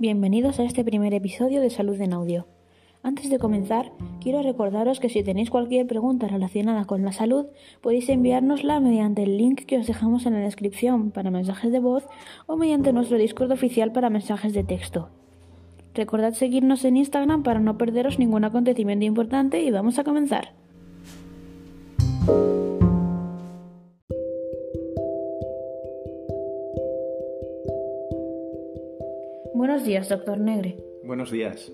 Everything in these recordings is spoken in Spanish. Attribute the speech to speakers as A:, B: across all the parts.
A: Bienvenidos a este primer episodio de Salud en Audio. Antes de comenzar, quiero recordaros que si tenéis cualquier pregunta relacionada con la salud, podéis enviárnosla mediante el link que os dejamos en la descripción para mensajes de voz o mediante nuestro Discord oficial para mensajes de texto. Recordad seguirnos en Instagram para no perderos ningún acontecimiento importante y vamos a comenzar. Buenos días, doctor Negre.
B: Buenos días.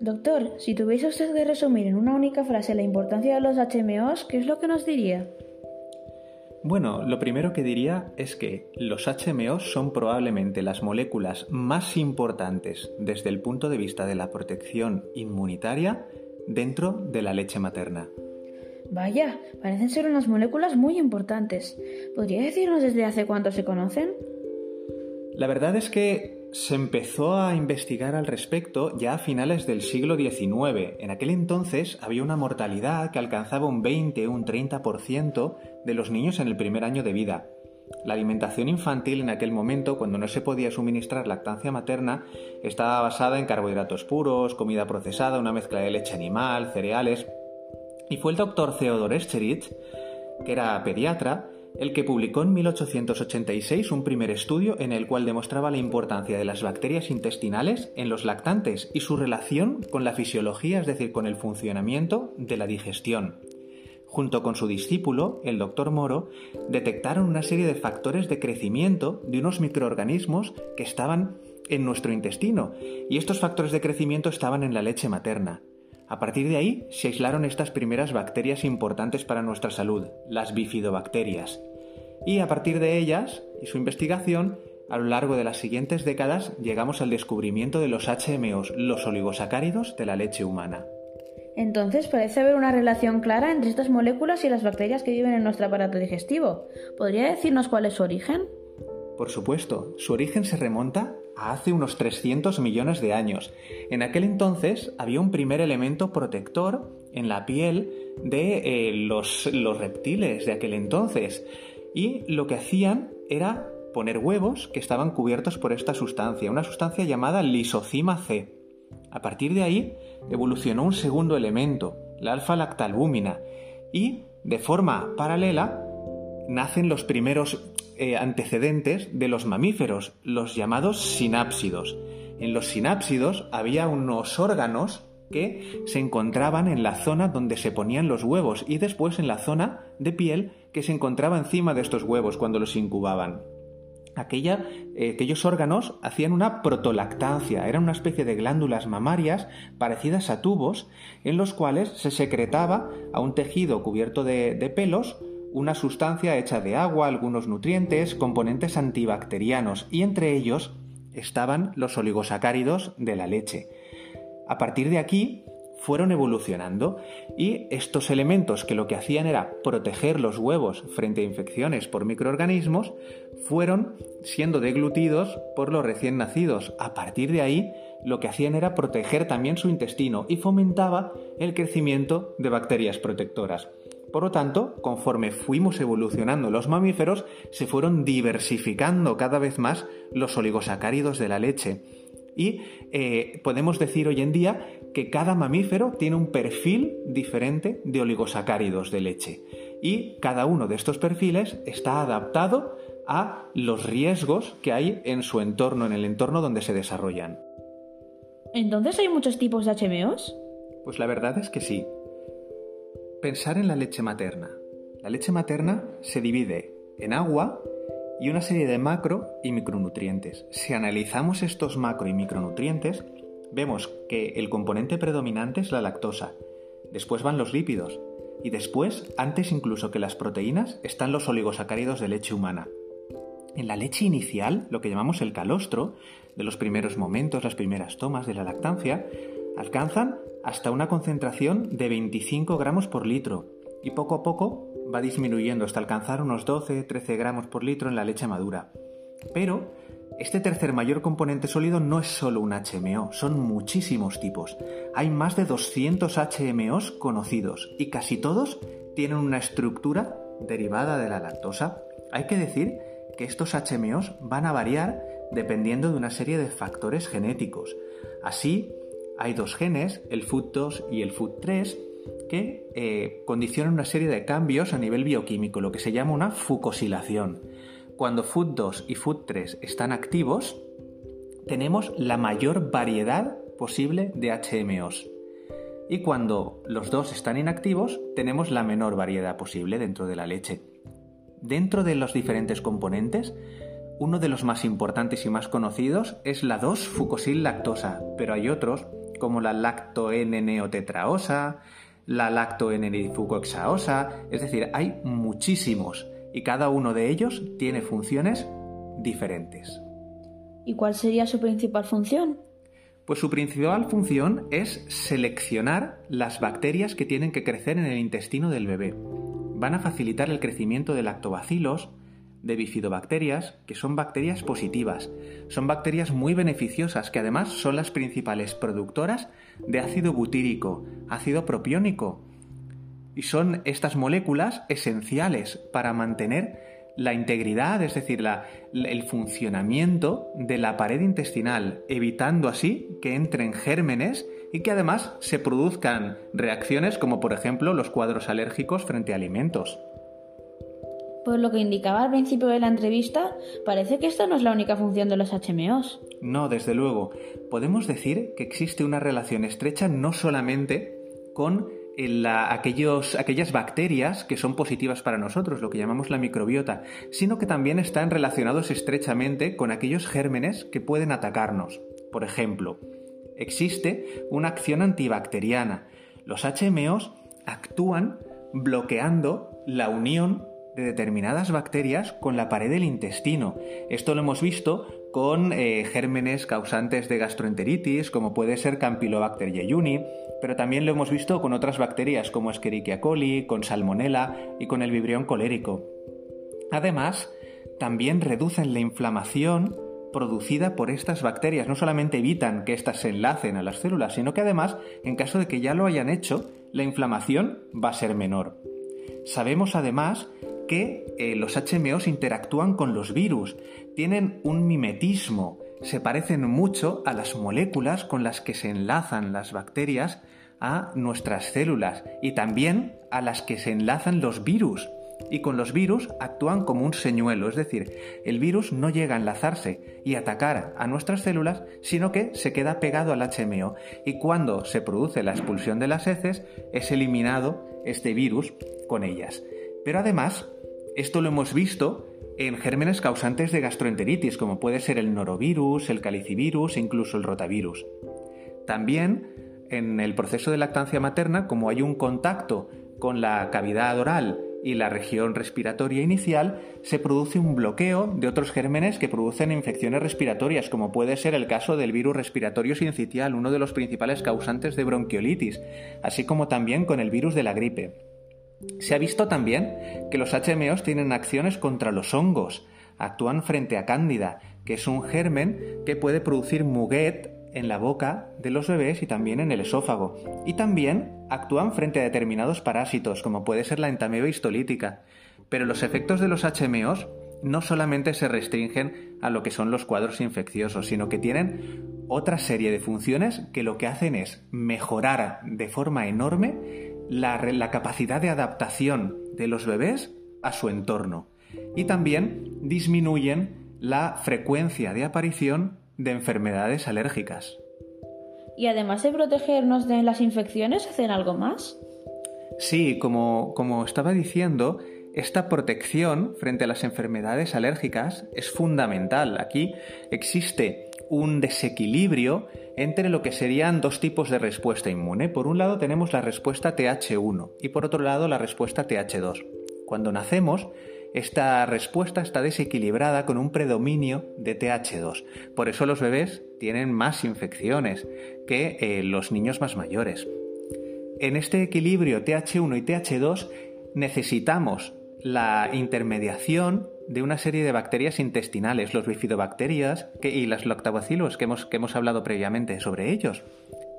A: Doctor, si tuviese usted que resumir en una única frase la importancia de los HMOs, ¿qué es lo que nos diría?
B: Bueno, lo primero que diría es que los HMOs son probablemente las moléculas más importantes desde el punto de vista de la protección inmunitaria dentro de la leche materna.
A: Vaya, parecen ser unas moléculas muy importantes. ¿Podría decirnos desde hace cuánto se conocen?
B: La verdad es que se empezó a investigar al respecto ya a finales del siglo XIX. En aquel entonces había una mortalidad que alcanzaba un 20 o un 30% de los niños en el primer año de vida. La alimentación infantil en aquel momento, cuando no se podía suministrar lactancia materna, estaba basada en carbohidratos puros, comida procesada, una mezcla de leche animal, cereales. Y fue el doctor Theodor Escherich, que era pediatra, el que publicó en 1886 un primer estudio en el cual demostraba la importancia de las bacterias intestinales en los lactantes y su relación con la fisiología, es decir, con el funcionamiento de la digestión. Junto con su discípulo, el doctor Moro, detectaron una serie de factores de crecimiento de unos microorganismos que estaban en nuestro intestino, y estos factores de crecimiento estaban en la leche materna. A partir de ahí se aislaron estas primeras bacterias importantes para nuestra salud, las bifidobacterias. Y a partir de ellas y su investigación, a lo largo de las siguientes décadas llegamos al descubrimiento de los HMOs, los oligosacáridos de la leche humana.
A: Entonces parece haber una relación clara entre estas moléculas y las bacterias que viven en nuestro aparato digestivo. ¿Podría decirnos cuál es su origen?
B: Por supuesto, su origen se remonta hace unos 300 millones de años. En aquel entonces había un primer elemento protector en la piel de eh, los, los reptiles de aquel entonces y lo que hacían era poner huevos que estaban cubiertos por esta sustancia, una sustancia llamada lisocima C. A partir de ahí evolucionó un segundo elemento, la alfa-lactalbúmina, y de forma paralela nacen los primeros eh, antecedentes de los mamíferos, los llamados sinápsidos. En los sinápsidos había unos órganos que se encontraban en la zona donde se ponían los huevos y después en la zona de piel que se encontraba encima de estos huevos cuando los incubaban. Aquella, eh, aquellos órganos hacían una protolactancia, eran una especie de glándulas mamarias parecidas a tubos en los cuales se secretaba a un tejido cubierto de pelos una sustancia hecha de agua, algunos nutrientes, componentes antibacterianos y entre ellos estaban los oligosacáridos de la leche. A partir de aquí fueron evolucionando y estos elementos que lo que hacían era proteger los huevos frente a infecciones por microorganismos fueron siendo deglutidos por los recién nacidos. A partir de ahí lo que hacían era proteger también su intestino y fomentaba el crecimiento de bacterias protectoras. Por lo tanto, conforme fuimos evolucionando los mamíferos, se fueron diversificando cada vez más los oligosacáridos de la leche. Y eh, podemos decir hoy en día que cada mamífero tiene un perfil diferente de oligosacáridos de leche. Y cada uno de estos perfiles está adaptado a los riesgos que hay en su entorno, en el entorno donde se desarrollan.
A: ¿Entonces hay muchos tipos de HMOs?
B: Pues la verdad es que sí. Pensar en la leche materna. La leche materna se divide en agua y una serie de macro y micronutrientes. Si analizamos estos macro y micronutrientes, vemos que el componente predominante es la lactosa, después van los lípidos y después, antes incluso que las proteínas, están los oligosacáridos de leche humana. En la leche inicial, lo que llamamos el calostro, de los primeros momentos, las primeras tomas de la lactancia, alcanzan hasta una concentración de 25 gramos por litro y poco a poco va disminuyendo hasta alcanzar unos 12-13 gramos por litro en la leche madura. Pero este tercer mayor componente sólido no es solo un HMO, son muchísimos tipos. Hay más de 200 HMOs conocidos y casi todos tienen una estructura derivada de la lactosa. Hay que decir que estos HMOs van a variar dependiendo de una serie de factores genéticos. Así, hay dos genes, el FUT2 y el FUT3, que eh, condicionan una serie de cambios a nivel bioquímico, lo que se llama una fucosilación. Cuando FUT2 y FUT3 están activos, tenemos la mayor variedad posible de HMOs. Y cuando los dos están inactivos, tenemos la menor variedad posible dentro de la leche. Dentro de los diferentes componentes, uno de los más importantes y más conocidos es la 2-fucosil-lactosa, pero hay otros como la lacto-N-neotetraosa, la lacto-N-difucoxaosa, es decir, hay muchísimos y cada uno de ellos tiene funciones diferentes.
A: ¿Y cuál sería su principal función?
B: Pues su principal función es seleccionar las bacterias que tienen que crecer en el intestino del bebé. Van a facilitar el crecimiento de lactobacilos, de bifidobacterias, que son bacterias positivas. Son bacterias muy beneficiosas, que además son las principales productoras de ácido butírico, ácido propiónico. Y son estas moléculas esenciales para mantener la integridad, es decir, el funcionamiento de la pared intestinal, evitando así que entren gérmenes y que además se produzcan reacciones como por ejemplo los cuadros alérgicos frente a alimentos.
A: Por lo que indicaba al principio de la entrevista, parece que esta no es la única función de los HMOs.
B: No, desde luego. Podemos decir que existe una relación estrecha no solamente con aquellas bacterias que son positivas para nosotros, lo que llamamos la microbiota, sino que también están relacionados estrechamente con aquellos gérmenes que pueden atacarnos. Por ejemplo, existe una acción antibacteriana. Los HMOs actúan bloqueando la unión de determinadas bacterias con la pared del intestino. Esto lo hemos visto con eh, gérmenes causantes de gastroenteritis, como puede ser Campylobacter jejuni, pero también lo hemos visto con otras bacterias como Escherichia coli, con Salmonella y con el vibrión colérico. Además, también reducen la inflamación producida por estas bacterias. No solamente evitan que éstas se enlacen a las células, sino que además, en caso de que ya lo hayan hecho, la inflamación va a ser menor. Sabemos además que eh, los HMOs interactúan con los virus, tienen un mimetismo, se parecen mucho a las moléculas con las que se enlazan las bacterias a nuestras células y también a las que se enlazan los virus. Y con los virus actúan como un señuelo, es decir, el virus no llega a enlazarse y atacar a nuestras células, sino que se queda pegado al HMO. Y cuando se produce la expulsión de las heces, es eliminado este virus con ellas. Pero además, esto lo hemos visto en gérmenes causantes de gastroenteritis, como puede ser el norovirus, el calicivirus e incluso el rotavirus. También en el proceso de lactancia materna, como hay un contacto con la cavidad oral y la región respiratoria inicial, se produce un bloqueo de otros gérmenes que producen infecciones respiratorias, como puede ser el caso del virus respiratorio sincitial, uno de los principales causantes de bronquiolitis, así como también con el virus de la gripe. Se ha visto también que los HMOs tienen acciones contra los hongos, actúan frente a cándida, que es un germen que puede producir muguet en la boca de los bebés y también en el esófago. Y también actúan frente a determinados parásitos, como puede ser la entameba histolítica. Pero los efectos de los HMOs no solamente se restringen a lo que son los cuadros infecciosos, sino que tienen otra serie de funciones que lo que hacen es mejorar de forma enorme la, capacidad de adaptación de los bebés a su entorno y también disminuyen la frecuencia de aparición de enfermedades alérgicas.
A: ¿Y además de protegernos de las infecciones, hacen algo más?
B: Sí, como, como estaba diciendo, esta protección frente a las enfermedades alérgicas es fundamental. Aquí existe un desequilibrio entre lo que serían dos tipos de respuesta inmune. Por un lado tenemos la respuesta TH1 y por otro lado la respuesta TH2. Cuando nacemos, esta respuesta está desequilibrada con un predominio de TH2. Por eso los bebés tienen más infecciones que eh, los niños más mayores. En este equilibrio TH1 y TH2 necesitamos la intermediación de una serie de bacterias intestinales, los bifidobacterias y las lactobacilos que hemos, que hemos hablado previamente sobre ellos.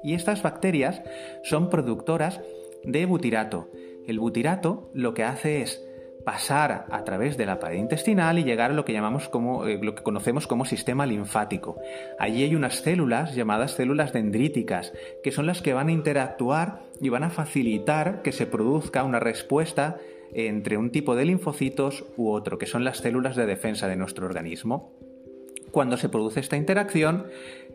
B: Y estas bacterias son productoras de butirato. El butirato lo que hace es pasar a través de la pared intestinal y llegar a lo que llamamos como eh, lo que conocemos como sistema linfático. Allí hay unas células llamadas células dendríticas, que son las que van a interactuar y van a facilitar que se produzca una respuesta entre un tipo de linfocitos u otro, que son las células de defensa de nuestro organismo. Cuando se produce esta interacción,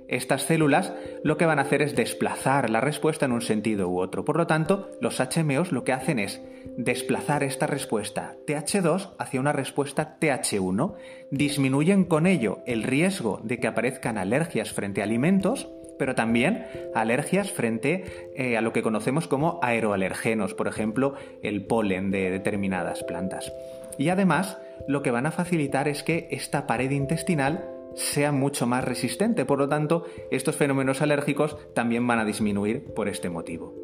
B: estas células lo que van a hacer es desplazar la respuesta en un sentido u otro. Por lo tanto, los HMOs lo que hacen es desplazar esta respuesta TH2 hacia una respuesta TH1. Disminuyen con ello el riesgo de que aparezcan alergias frente a alimentos, pero también alergias frente eh, a lo que conocemos como aeroalergenos, por ejemplo, el polen de determinadas plantas. Y además, lo que van a facilitar es que esta pared intestinal sea mucho más resistente. Por lo tanto, estos fenómenos alérgicos también van a disminuir por este motivo.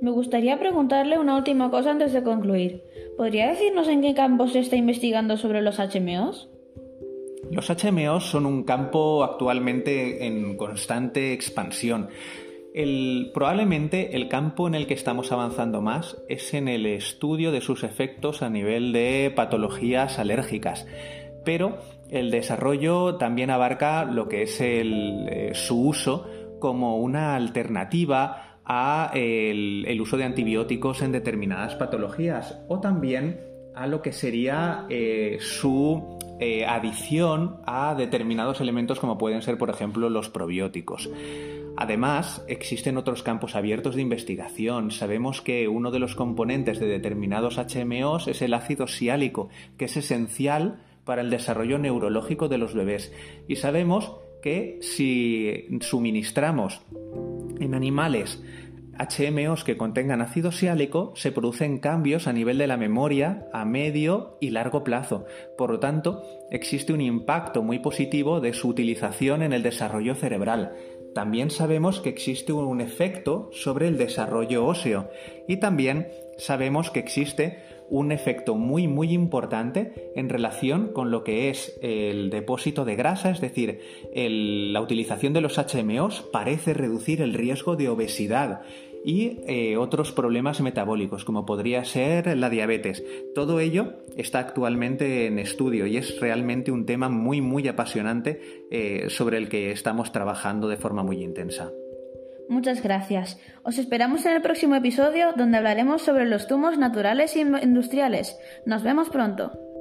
A: Me gustaría preguntarle una última cosa antes de concluir. ¿Podría decirnos en qué campo se está investigando sobre los HMOs?
B: Los HMOs son un campo actualmente en constante expansión. probablemente el campo en el que estamos avanzando más es en el estudio de sus efectos a nivel de patologías alérgicas pero el desarrollo también abarca lo que es eh, su uso como una alternativa a el, uso de antibióticos en determinadas patologías o también a lo que sería eh, su eh, adición a determinados elementos como pueden ser, por ejemplo, los probióticos. Además, existen otros campos abiertos de investigación. Sabemos que uno de los componentes de determinados HMOs es el ácido siálico, que es esencial para el desarrollo neurológico de los bebés. Y sabemos que si suministramos en animales HMOs que contengan ácido siálico, se producen cambios a nivel de la memoria a medio y largo plazo. Por lo tanto, existe un impacto muy positivo de su utilización en el desarrollo cerebral. También sabemos que existe un efecto sobre el desarrollo óseo y también sabemos que existe un efecto muy muy importante en relación con lo que es el depósito de grasa, es decir, la utilización de los HMOs parece reducir el riesgo de obesidad y eh, otros problemas metabólicos, como podría ser la diabetes. Todo ello está actualmente en estudio y es realmente un tema muy, muy apasionante eh, sobre el que estamos trabajando de forma muy intensa.
A: Muchas gracias. Os esperamos en el próximo episodio donde hablaremos sobre los zumos naturales e industriales. Nos vemos pronto.